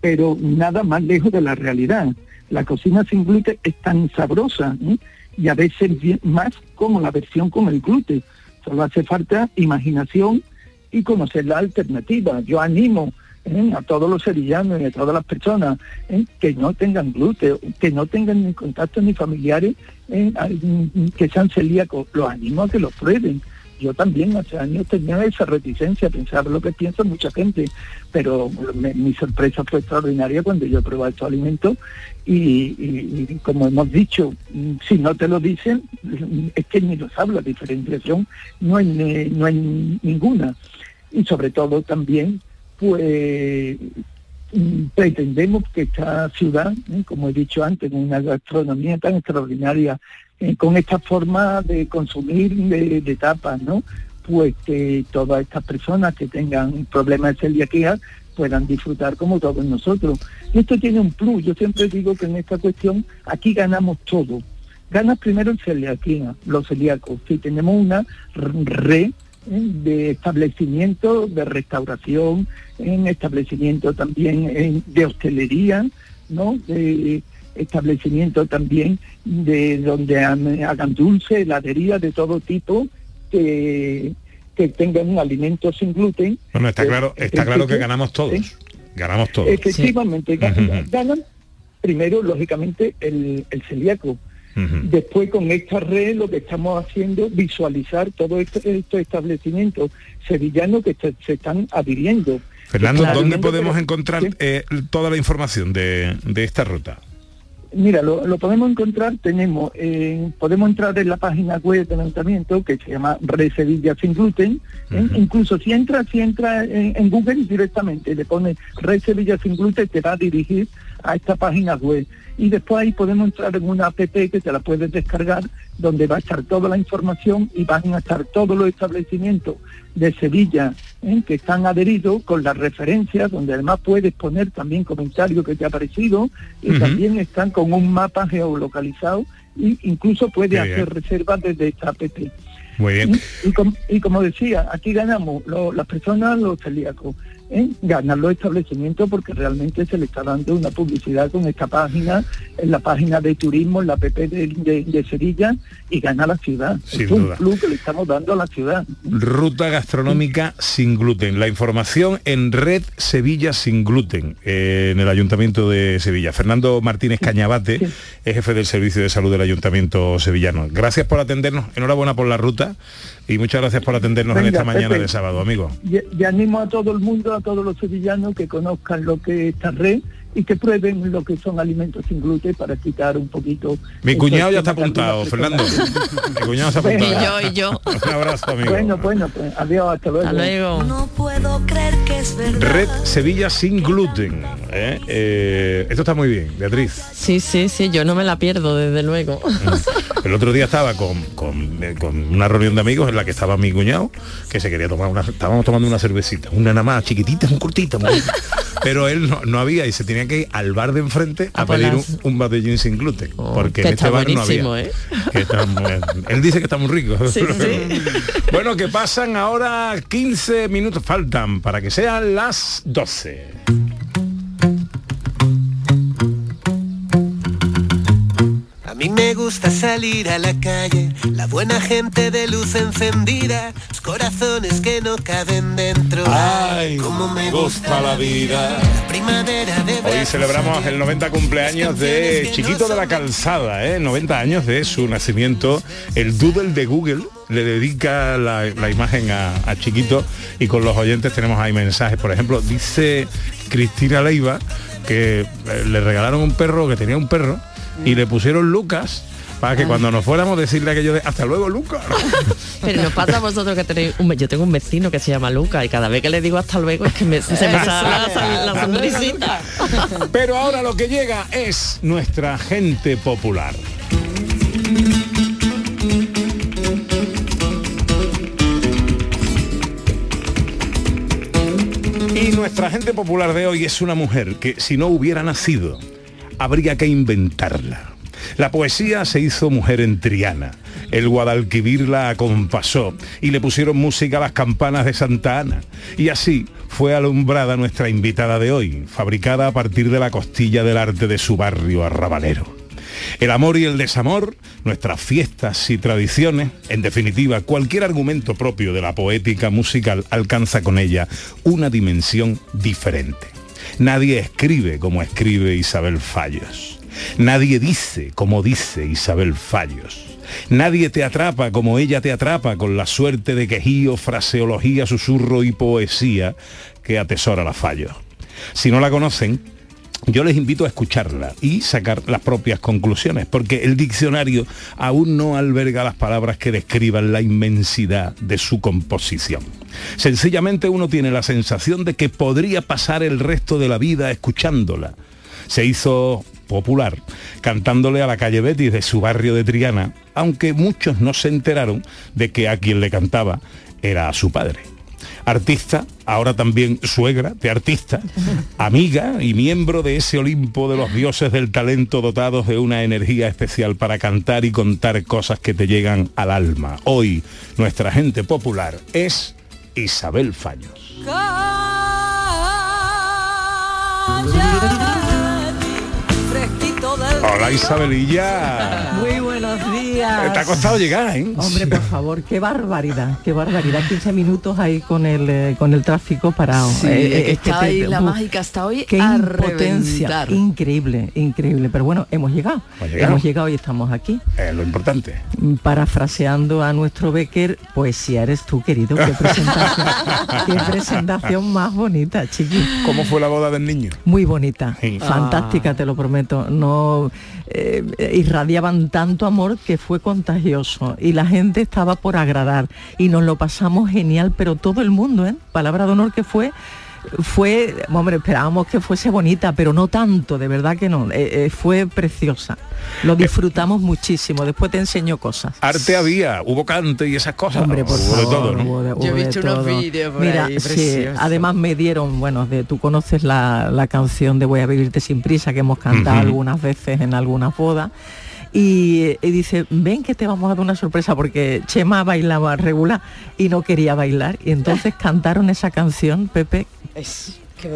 pero nada más lejos de la realidad. La cocina sin gluten es tan sabrosa ¿eh? Y a veces más como la versión con el gluten. Solo hace falta imaginación y conocer la alternativa. Yo animo ¿eh? a todos los sevillanos y a todas las personas ¿eh? que no tengan gluten, que no tengan ni contacto ni familiares ¿eh? Ay, mm, que sean celíacos, los animo a que los prueben. Yo también hace años tenía esa reticencia a pensar lo que piensa mucha gente, pero mi sorpresa fue extraordinaria cuando yo probé estos alimentos y, como hemos dicho, si no te lo dicen, es que ni lo sabes, la diferenciación no hay, no hay ninguna. Y sobre todo también, pues pretendemos que esta ciudad, ¿eh? como he dicho antes, una gastronomía tan extraordinaria, eh, con esta forma de consumir de, tapas, ¿no? Pues que todas estas personas que tengan problemas de celiaquía puedan disfrutar como todos nosotros. Y esto tiene un plus, yo siempre digo que en esta cuestión aquí ganamos todo. Gana primero el celiaquía, los celíacos, que tenemos una red ¿eh? de establecimiento, de restauración, en establecimiento también eh, de hostelería, ¿no? De establecimiento también de donde han- hagan dulce, heladería de todo tipo, que, que tengan un alimento sin gluten. Bueno, está Eh, claro, está claro que ganamos todos. Ganamos todos. Efectivamente, ganan primero, lógicamente, el, el celíaco. Después, con esta red, lo que estamos haciendo, visualizar todos estos, estos establecimientos sevillanos que se, se están adhiriendo. Fernando, ¿dónde podemos encontrar eh, toda la información de, de esta ruta? Mira, lo, lo podemos encontrar, tenemos, eh, podemos entrar en la página web del ayuntamiento que se llama Red Sevilla Sin Gluten. ¿eh? Incluso si entra, si entra en, en Google directamente, le pone Red Sevilla Sin Gluten, te va a dirigir a esta página web. Y después ahí podemos entrar en una app que te la puedes descargar, donde va a estar toda la información y van a estar todos los establecimientos de Sevilla ¿eh? que están adheridos con las referencias, donde además puedes poner también comentarios que te ha parecido y también están con un mapa geolocalizado e incluso puedes hacer reservas desde esta app. Muy bien. Y, com- y como decía, aquí ganamos lo- las personas, los celíacos, ¿eh? ganan los establecimientos porque realmente se le está dando una publicidad con esta página, en la página de turismo, en la app de, de- de Sevilla, y gana la ciudad. Sin es un duda. plus que le estamos dando a la ciudad. Ruta gastronómica sin gluten. La información en Red Sevilla sin gluten, eh, en el Ayuntamiento de Sevilla. Fernando Martínez Cañabate es jefe del Servicio de Salud del Ayuntamiento sevillano. Gracias por atendernos. Enhorabuena por la ruta y muchas gracias por atendernos en esta mañana Pepe. de sábado, amigo. Y, y animo a todo el mundo, a todos los sevillanos que conozcan lo que es esta red y que prueben lo que son alimentos sin gluten para quitar un poquito. Mi cuñado ya está apuntado, Fernando. Mi cuñado se ha apuntado. Y yo, y yo. Un abrazo, amigo. Bueno, bueno, pues adiós, hasta luego. No puedo creer que. Red Sevilla sin gluten. ¿eh? Eh, esto está muy bien, Beatriz. Sí, sí, sí, yo no me la pierdo, desde luego. El otro día estaba con, con- eh, con una reunión de amigos en la que estaba mi cuñado, que se quería tomar una, estábamos tomando una cervecita, una nada más chiquitita, muy cortita, muy- [LAUGHS] pero él no, no había y se tenía que ir al bar de enfrente a pedir un, un batallín sin gluten, porque que en este bar no había. ¿eh? Que está muy- él dice que está muy rico. Sí, [LAUGHS] sí. bueno, que pasan ahora 15 minutos, faltan para que sean las 12. Gusta salir a la calle, la buena gente de luz encendida, los corazones que no caben dentro. Ay, cómo me gusta la vida. Primavera de Hoy celebramos el 90 cumpleaños de Chiquito de la Calzada, ¿eh? 90 años de su nacimiento. El Doodle de Google le dedica la, la imagen a, a Chiquito y con los oyentes tenemos ahí mensajes. Por ejemplo, dice Cristina Leiva que eh, le regalaron un perro, que tenía un perro, y le pusieron Lucas para que cuando nos fuéramos decirle aquello de hasta luego Lucas. [LAUGHS] Pero nos pasa a vosotros que tenéis un... Yo tengo un vecino que se llama Luca y cada vez que le digo hasta luego es que me- se me sale la, la sonrisita. Pero ahora lo que llega es nuestra gente popular. Y nuestra gente popular de hoy es una mujer que si no hubiera nacido, habría que inventarla. La poesía se hizo mujer en Triana. El Guadalquivir la acompasó y le pusieron música a las campanas de Santa Ana. Y así fue alumbrada nuestra invitada de hoy, fabricada a partir de la costilla del arte de su barrio arrabalero. El amor y el desamor, nuestras fiestas y tradiciones, en definitiva, cualquier argumento propio de la poética musical alcanza con ella una dimensión diferente. Nadie escribe como escribe Isabel Fallos. Nadie dice como dice Isabel Fallos. Nadie te atrapa como ella te atrapa con la suerte de quejío, fraseología, susurro y poesía que atesora la Fallos. Si no la conocen, yo les invito a escucharla y sacar las propias conclusiones, porque el diccionario aún no alberga las palabras que describan la inmensidad de su composición. Sencillamente uno tiene la sensación de que podría pasar el resto de la vida escuchándola. Se hizo popular cantándole a la calle Betis de su barrio de Triana, aunque muchos no se enteraron de que a quien le cantaba era a su padre artista, ahora también suegra de artista, [LAUGHS] amiga y miembro de ese Olimpo de los dioses del talento dotados de una energía especial para cantar y contar cosas que te llegan al alma. Hoy nuestra gente popular es Isabel Fallos. Hola Isabelilla. Muy buenos días. Te ha costado llegar, ¿eh? Hombre, por favor, qué barbaridad, qué barbaridad. 15 minutos ahí con el eh, con el tráfico parado. Sí, Eh, que está ahí la mágica hasta hoy Qué a impotencia, reventar. increíble, increíble. Pero bueno, hemos llegado. Hemos llegado. Hemos llegado y estamos aquí. Es lo importante. Parafraseando a nuestro Becker, poesía eres tú, querido. Qué presentación, [LAUGHS] qué presentación más bonita, chiqui. ¿Cómo fue la boda del niño? Muy bonita, Sí. fantástica, te lo prometo. No eh, irradiaban tanto amor que fue contagioso y la gente estaba por agradar y nos lo pasamos genial, pero todo el mundo, ¿eh? Palabra de honor que fue fue, hombre, esperábamos que fuese bonita, pero no tanto, de verdad que no. Eh, eh, fue preciosa. Lo disfrutamos muchísimo. Después te enseño cosas. Arte había, hubo cante y esas cosas. Hombre, por hubo de favor, todo, ¿no? hubo de- Yo he visto unos vídeos Mira, ahí sí, preciosos. además me dieron, bueno, de tú conoces la, la canción de Voy a vivirte sin prisa que hemos cantado algunas veces en algunas bodas. Y, y dice, ven que te vamos a dar una sorpresa porque Chema bailaba regular y no quería bailar. Y entonces [LAUGHS] cantaron esa canción, Pepe.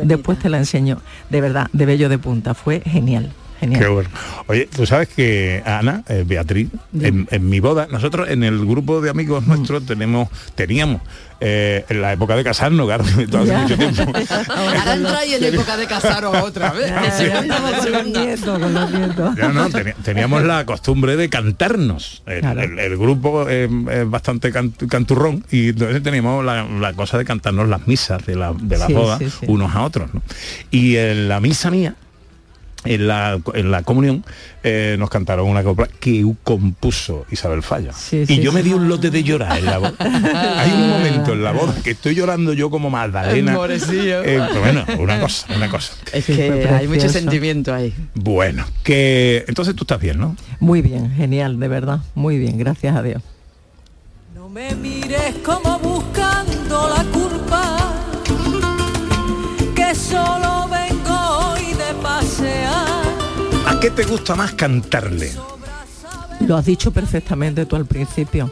Después te la enseño. De verdad, de bello de punta. Fue genial. Genial. Qué bueno. Oye, tú sabes que Ana, eh, Beatriz, en, en mi boda, nosotros en el grupo de amigos nuestros tenemos, teníamos, eh, en la época de casarnos, claro, [LAUGHS] hace mucho tiempo. [LAUGHS] Ahora entra y en época de casaros otra vez. No, teni- teníamos la costumbre de cantarnos. El, Claro. el- el grupo eh, es bastante can- canturrón y entonces teníamos la, la cosa de cantarnos las misas de la, de la Sí, boda sí, sí. unos a otros. ¿no? Y en la misa mía, en la, en la comunión, eh, nos cantaron una copla que compuso Isabel Falla. y sí, yo me di un lote de llorar en la boda. [LAUGHS] Hay un momento en la boda que estoy llorando yo como Magdalena. Eh, bueno, una cosa, una cosa. Es que hay mucho sentimiento ahí. Bueno, que entonces tú estás bien, ¿no? Muy bien, genial, de verdad. Muy bien, gracias a Dios. No me mires como buscando la culpa, que solo qué te gusta más cantarle? Lo has dicho perfectamente tú al principio.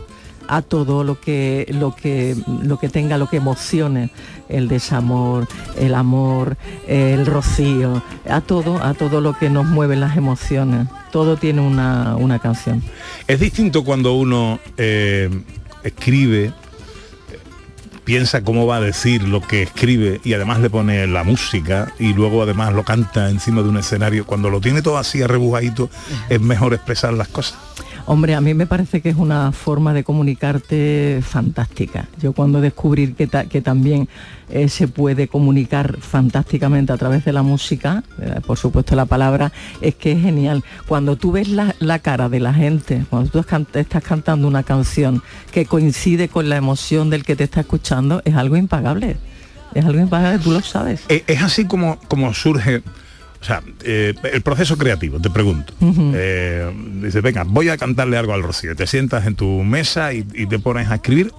A todo lo que lo que lo que tenga, lo que emocione, el desamor, el amor, el rocío, a todo, a todo lo que nos mueve las emociones. Todo tiene una, una canción. Es distinto cuando uno eh, escribe, piensa cómo va a decir lo que escribe y además le pone la música y luego además lo canta encima de un escenario. Cuando lo tiene todo así arrebujadito, es mejor expresar las cosas. Hombre, a mí me parece que es una forma de comunicarte fantástica. Yo cuando descubrí que, ta- que también eh, se puede comunicar fantásticamente a través de la música, eh, por supuesto la palabra, es que es genial. Cuando tú ves la, la cara de la gente, cuando tú estás cantando una canción que coincide con la emoción del que te está escuchando, es algo impagable. Es algo impagable, tú lo sabes. Eh, Es así como, como surge, o sea, eh, el proceso creativo, te pregunto. Eh, dices, venga, voy a cantarle algo al Rocío. Te sientas en tu mesa y, y te pones a escribir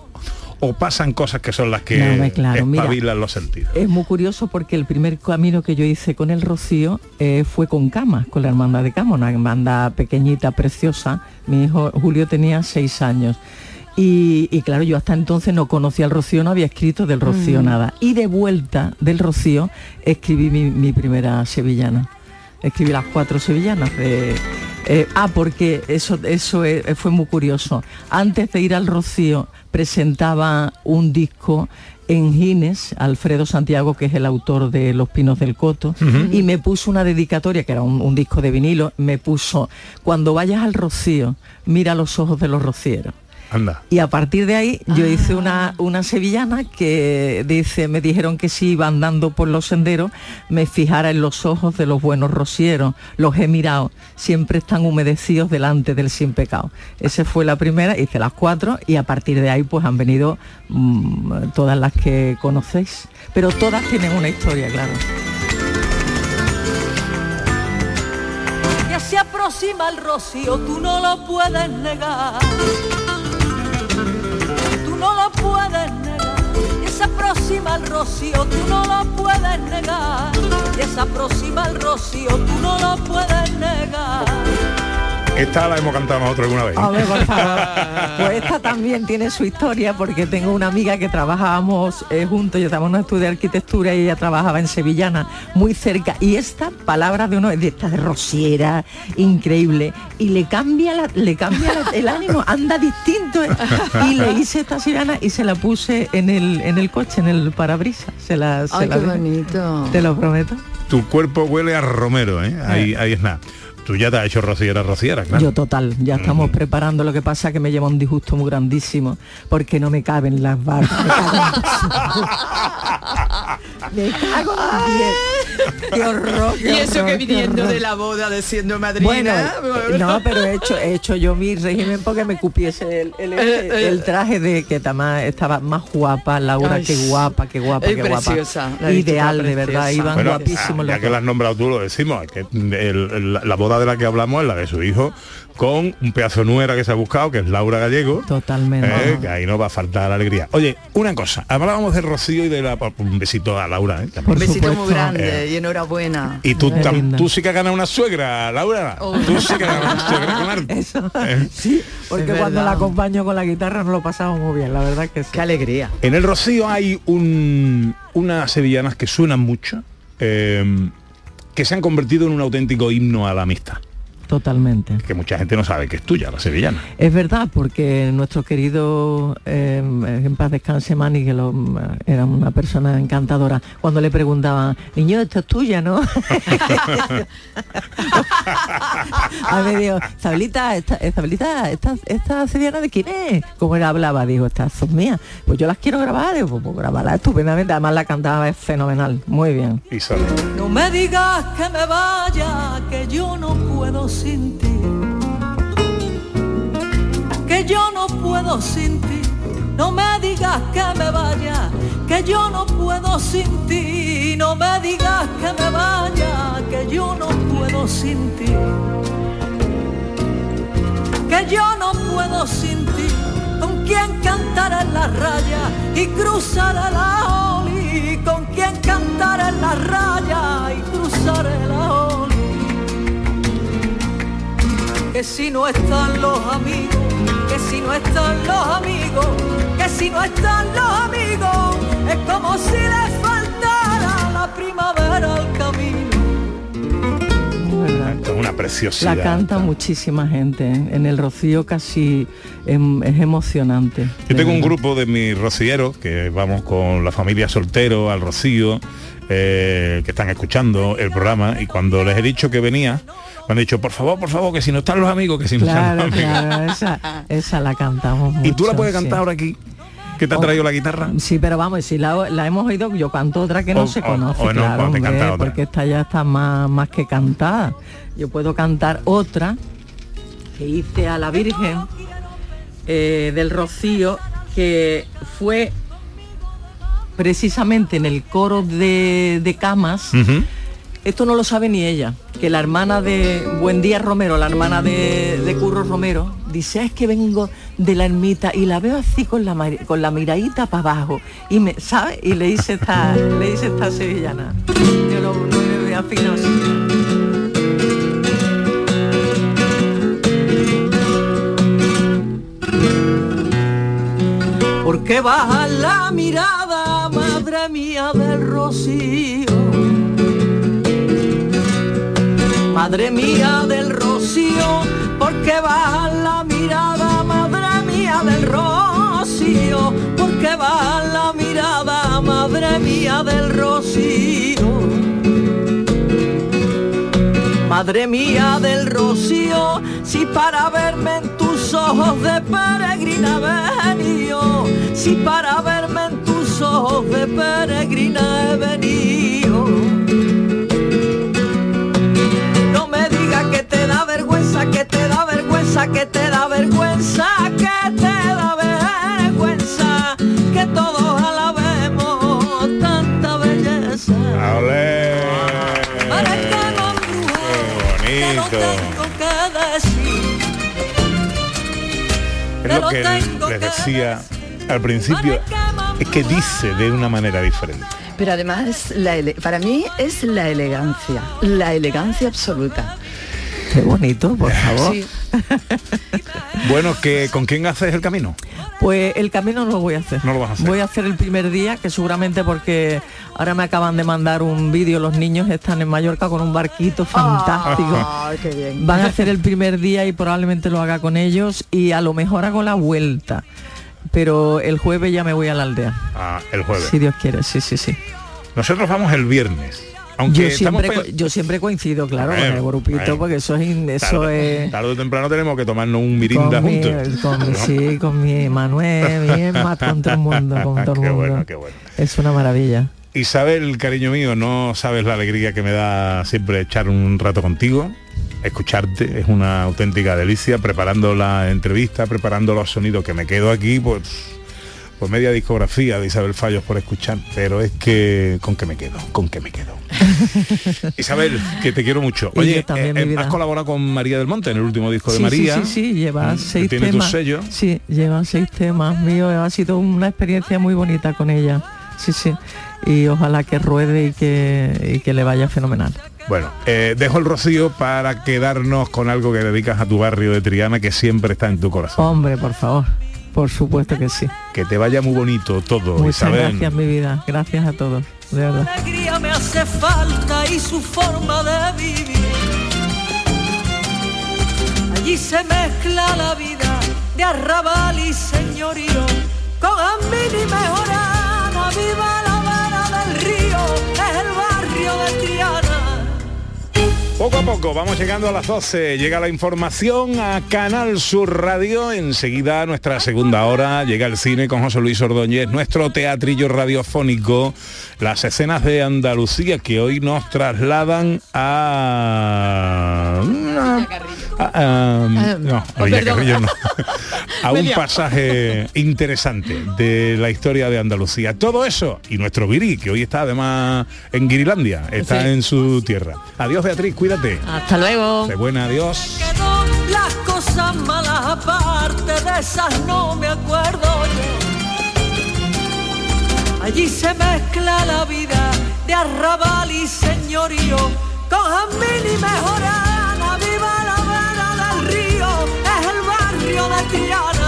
o pasan cosas que son las que No, mira. espabilan los sentidos. Es muy curioso porque el primer camino que yo hice con el Rocío eh, fue con Cama, con la hermandad de Cama, una hermandad pequeñita, preciosa. Mi hijo Julio tenía seis años. Y, y claro, yo hasta entonces no conocía el Rocío, no había escrito del Rocío Mm. nada. Y de vuelta del Rocío escribí mi, mi primera sevillana. Escribí las cuatro sevillanas de... eh, ah, porque eso, eso eh, fue muy curioso. Antes de ir al Rocío presentaba un disco en Gines, Alfredo Santiago, que es el autor de Los Pinos del Coto, y me puso una dedicatoria, que era un, un disco de vinilo, me puso, cuando vayas al Rocío, mira los ojos de los rocieros. Anda. Y a partir de ahí yo hice una, una sevillana que dice, me dijeron que si iba andando por los senderos, me fijara en los ojos de los buenos rocieros, los he mirado, siempre están humedecidos delante del sin pecado. Esa fue la primera, hice las cuatro y a partir de ahí pues han venido mm, todas las que conocéis. Pero todas tienen una historia, claro. Ya se aproxima el rocío, tú no lo puedes negar. No lo puedes negar. Ya se aproxima el rocío, tú no lo puedes negar. Ya se aproxima el rocío, tú no lo puedes negar. Esta la hemos cantado nosotros alguna vez. A ver, por favor. Pues esta también tiene su historia porque tengo una amiga que trabajábamos eh, juntos, yo estábamos en un estudio de arquitectura y ella trabajaba en Sevillana, muy cerca. Y esta palabra de uno de esta de rociera, increíble, y le cambia la- le cambia la- el ánimo, anda distinto. ¿eh? Y le hice esta sevillana y se la puse en el, en el coche, en el parabrisas. Se la, se Ay, la qué bonito. Te lo prometo. Tu cuerpo huele a romero, ¿eh? Ahí, ahí es nada. Tú ya te has hecho rociera, rociera, claro. Yo total, ya estamos preparando, lo que pasa que me lleva un disgusto muy grandísimo porque no me caben las barbas. [LAUGHS] Me cago en Qué horror. qué y eso horror, que viniendo de la boda de siendo madrina. Bueno, no, pero he hecho, he hecho yo mi régimen porque me cupiese el, el- Eh, eh. el traje de que tama- estaba más guapa, Laura, Ay, qué guapa, qué guapa, qué guapa. preciosa, la Ideal, de verdad, iban Bueno, guapísimos los ya que dos. la has nombrado tú, lo decimos, que el- el- la boda de la que hablamos es la de su hijo con un pedazo nuera que se ha buscado, que es Laura Gallego. Totalmente. Eh, que ahí no va a faltar la alegría. Oye, una cosa, hablábamos de Rocío y de la... Un besito a Laura. ¿eh? Un besito muy grande Eh, y enhorabuena. y tú, tam- tú sí que has ganado una suegra, Laura. Oh. Tú sí que has ganado una suegra [LAUGHS] con arte. Eso, Eh. sí, porque cuando la acompaño con la guitarra nos lo pasamos muy bien, la verdad que sí. Qué alegría. En el Rocío hay un, unas sevillanas que suenan mucho, eh, que se han convertido en un auténtico himno a la amistad. Totalmente. Que mucha gente no sabe que es tuya, la sevillana. Es verdad, porque nuestro querido eh, en paz descanse Mani, que lo- era una persona encantadora, cuando le preguntaban, niño, esto es tuya, ¿no? [LAUGHS] A mí digo, Zabelita, esta, eh, Zabelita, esta, esta sevillana de quién es? Como él hablaba, digo, estas son mías. Pues yo las quiero grabar, digo, pues, pues grabarla estupendamente, además la cantaba es fenomenal, muy bien. Y sale. No me digas que me vaya, que yo no puedo Que yo no puedo sin ti. No me digas que me vaya, que yo no puedo sin ti. No me digas que me vaya, que yo no puedo sin ti. Que yo no puedo sin ti. Con quien cantar en la raya y cruzar la oli. Con quien cantar en la raya y cruzar Que si no están los amigos, que si no están los amigos, que si no están los amigos, es como si les faltara la primavera al camino. Una preciosidad. La canta muchísima gente, ¿eh? en el Rocío casi em- es emocionante. Yo tengo un grupo de mis rocilleros que vamos con la familia soltero al Rocío, eh, que están escuchando el programa y cuando les he dicho que venía, me han dicho, por favor, por favor, que si no están los amigos, que si no están los amigos. claro, esa, esa la cantamos [LAUGHS] ¿Y tú la mucho, puedes cantar sí. ahora aquí? ¿Que te ha Oh. traído la guitarra? Sí, pero vamos, si la, la hemos oído, yo canto otra que no O- se o- conoce, o no, claro, hombre, otra. porque esta ya está más, más que cantada. Yo puedo cantar otra que hice a la Virgen eh, del Rocío, que fue precisamente en el coro de, de Camas. Esto no lo sabe ni ella, que la hermana de Buen Día Romero, la hermana de, Curro Romero, dice, "Ah, es que vengo de la ermita y la veo así con la, con la miradita para abajo. Y me, ¿sabe? Y le hice esta, le hice esta sevillana. Yo no, no me voy a así. Porque baja la mirada, madre mía del rocío. Madre mía del rocío, porque baja la mirada, madre mía del rocío, porque baja la mirada, madre mía del rocío. Madre mía del rocío, si para verme en tus ojos de peregrina venido, si para verme en tus ojos de peregrina he venido. Vergüenza, que te da vergüenza, que te da vergüenza, que te da vergüenza, que todos alabemos tanta belleza. ¡Ole! Para que no ¡Qué bonito! tengo que decir. Es lo que les decía al principio, es que dice de una manera diferente. Pero además, la ele- para mí es la elegancia, la elegancia absoluta. Qué bonito, por favor. Sí. [LAUGHS] Bueno, que ¿con quién haces el camino? Pues el camino no lo voy a hacer. No lo vas a hacer. Voy a hacer el primer día, que seguramente porque ahora me acaban de mandar un vídeo, los niños están en Mallorca con un barquito fantástico. Ay, qué bien. Van a hacer el [LAUGHS] primer día y probablemente lo haga con ellos y a lo mejor hago la vuelta. Pero el jueves ya me voy a la aldea. Ah, el jueves. Si Dios quiere, sí, sí, sí. Nosotros vamos el viernes. Aunque Yo siempre, yo siempre coincido, claro, con el grupito, porque eso es, eso tarde, es tarde o temprano tenemos que tomarnos un mirinda con mi, juntos. con mi- [LAUGHS] sí, con mi Manuel, mi Emma, con todo el mundo, con [LAUGHS] todo el Qué mundo. bueno, qué bueno. Es una maravilla. Isabel, cariño mío, no sabes la alegría que me da siempre echar un rato contigo. Escucharte es una auténtica delicia, preparando la entrevista, preparando los sonidos que me quedo aquí, pues, pues media discografía de Isabel Fallos por escuchar, pero es que con que me quedo, con que me quedo. [LAUGHS] Isabel, que te quiero mucho. Oye, también, eh, eh, has colaborado con María del Monte en el último disco de Sí, María. Sí, sí, sí, lleva Mm, seis tiene tu temas. sello. Sí, lleva seis temas míos. Ha sido una experiencia muy bonita con ella. Sí, sí. Y ojalá que ruede y que, y que le vaya fenomenal. Bueno, eh, dejo el rocío para quedarnos con algo que dedicas a tu barrio de Triana que siempre está en tu corazón. Hombre, por favor. Por supuesto que sí. Que te vaya muy bonito todo, Muchas Isabel. gracias, mi vida. Gracias a todos. De verdad. alegría me hace falta y su forma de vivir. Allí se mezcla la vida de arrabal y señorío con Ambil y Mejorana. Viva Poco a poco vamos llegando a las 12. Llega la información a Canal Sur Radio. Enseguida nuestra segunda hora llega el cine con José Luis Ordóñez, nuestro teatrillo radiofónico, las escenas de Andalucía que hoy nos trasladan a... a- a- no, a Villacarrillo perdón. no. [LAUGHS] a un pasaje interesante de la historia de Andalucía. Todo eso y nuestro Viri, que hoy está además en Guirilandia, está Sí. en su tierra. Adiós Beatriz, cuídate. Hasta luego. De buena, adiós. Las cosas malas aparte de esas no me acuerdo yo. Allí se mezcla la vida de arrabal y señorío con Jamín y Mejorana. Viva la vera del río, es el barrio de Triana.